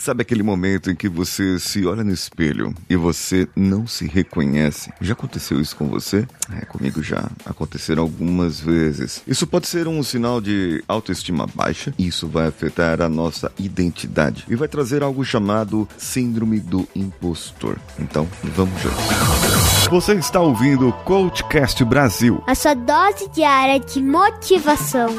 Sabe aquele momento em que você se olha no espelho e você não se reconhece? Já aconteceu isso com você? É, comigo já aconteceram algumas vezes. Isso pode ser um sinal de autoestima baixa. Isso vai afetar a nossa identidade e vai trazer algo chamado síndrome do impostor. Então, vamos juntos. Você está ouvindo o Coachcast Brasil. A sua dose diária de motivação.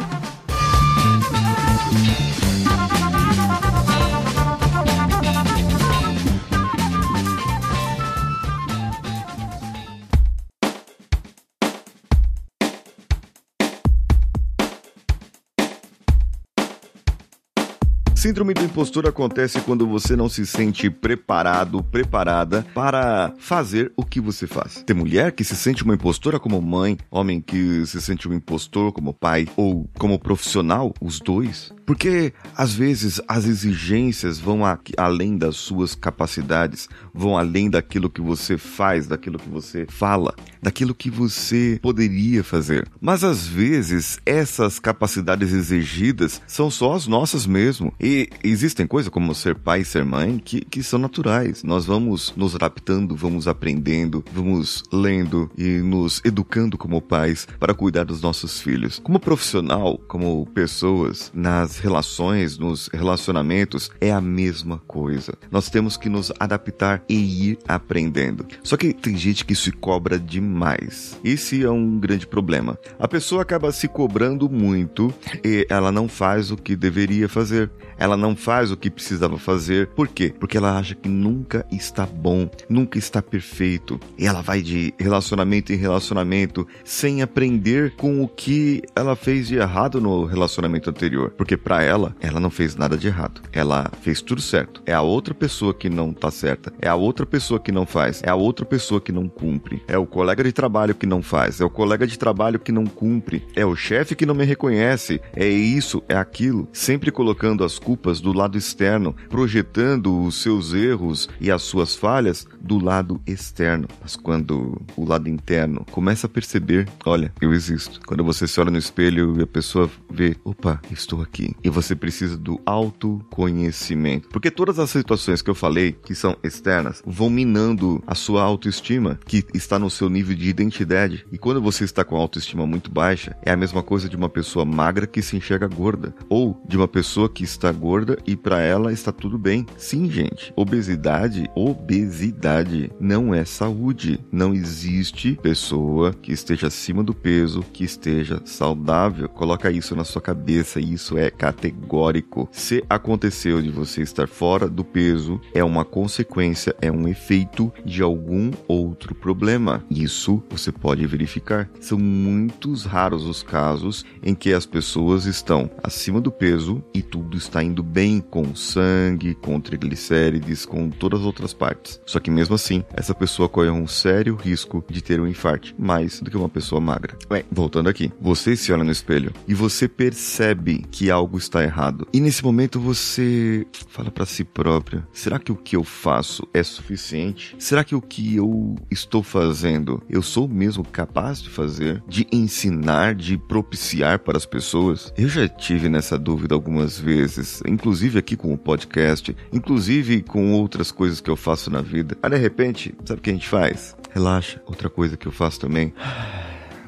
Síndrome do impostor acontece quando você não se sente preparado, preparada para fazer o que você faz. Tem mulher que se sente uma impostora como mãe, homem que se sente um impostor como pai ou como profissional, os dois. Porque às vezes as exigências vão a, além das suas capacidades, vão além daquilo que você faz, daquilo que você fala, daquilo que você poderia fazer. Mas às vezes essas capacidades exigidas são só as nossas mesmo. E e existem coisas como ser pai e ser mãe que, que são naturais. Nós vamos nos adaptando, vamos aprendendo, vamos lendo e nos educando como pais para cuidar dos nossos filhos. Como profissional, como pessoas, nas relações, nos relacionamentos, é a mesma coisa. Nós temos que nos adaptar e ir aprendendo. Só que tem gente que se cobra demais. Esse é um grande problema. A pessoa acaba se cobrando muito e ela não faz o que deveria fazer. Ela não faz o que precisava fazer. Por quê? Porque ela acha que nunca está bom, nunca está perfeito. E ela vai de relacionamento em relacionamento sem aprender com o que ela fez de errado no relacionamento anterior. Porque para ela, ela não fez nada de errado. Ela fez tudo certo. É a outra pessoa que não tá certa. É a outra pessoa que não faz. É a outra pessoa que não cumpre. É o colega de trabalho que não faz. É o colega de trabalho que não cumpre. É o chefe que não me reconhece. É isso, é aquilo. Sempre colocando as culpas do lado externo, projetando os seus erros e as suas falhas do lado externo. Mas quando o lado interno começa a perceber, olha, eu existo. Quando você se olha no espelho e a pessoa vê, opa, estou aqui. E você precisa do autoconhecimento. Porque todas as situações que eu falei, que são externas, vão minando a sua autoestima, que está no seu nível de identidade. E quando você está com a autoestima muito baixa, é a mesma coisa de uma pessoa magra que se enxerga gorda, ou de uma pessoa que está gorda e para ela está tudo bem. Sim, gente. Obesidade, obesidade não é saúde. Não existe pessoa que esteja acima do peso que esteja saudável. Coloca isso na sua cabeça, isso é categórico. Se aconteceu de você estar fora do peso, é uma consequência, é um efeito de algum outro problema. Isso você pode verificar. São muitos raros os casos em que as pessoas estão acima do peso e tudo está indo bem com sangue, com triglicérides, com todas as outras partes. Só que assim, essa pessoa corre um sério risco de ter um infarto, mais do que uma pessoa magra. Ué, voltando aqui, você se olha no espelho e você percebe que algo está errado. E nesse momento você fala para si própria: será que o que eu faço é suficiente? Será que o que eu estou fazendo eu sou mesmo capaz de fazer, de ensinar, de propiciar para as pessoas? Eu já tive nessa dúvida algumas vezes, inclusive aqui com o podcast, inclusive com outras coisas que eu faço na vida. De repente, sabe o que a gente faz? Relaxa. Outra coisa que eu faço também,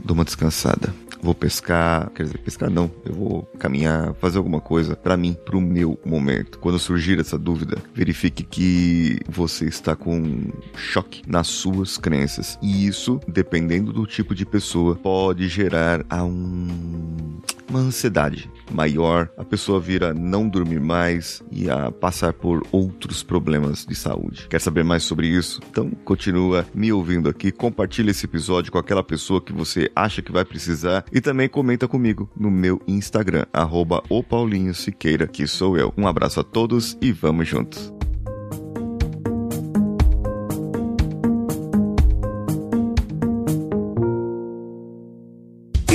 dou uma descansada vou pescar, quer dizer, pescar não, eu vou caminhar, fazer alguma coisa para mim, pro meu momento. Quando surgir essa dúvida, verifique que você está com choque nas suas crenças. E isso, dependendo do tipo de pessoa, pode gerar a um uma ansiedade maior, a pessoa vira não dormir mais e a passar por outros problemas de saúde. Quer saber mais sobre isso? Então continua me ouvindo aqui, compartilha esse episódio com aquela pessoa que você acha que vai precisar e também comenta comigo no meu Instagram, arroba o Paulinho Siqueira, que sou eu. Um abraço a todos e vamos juntos.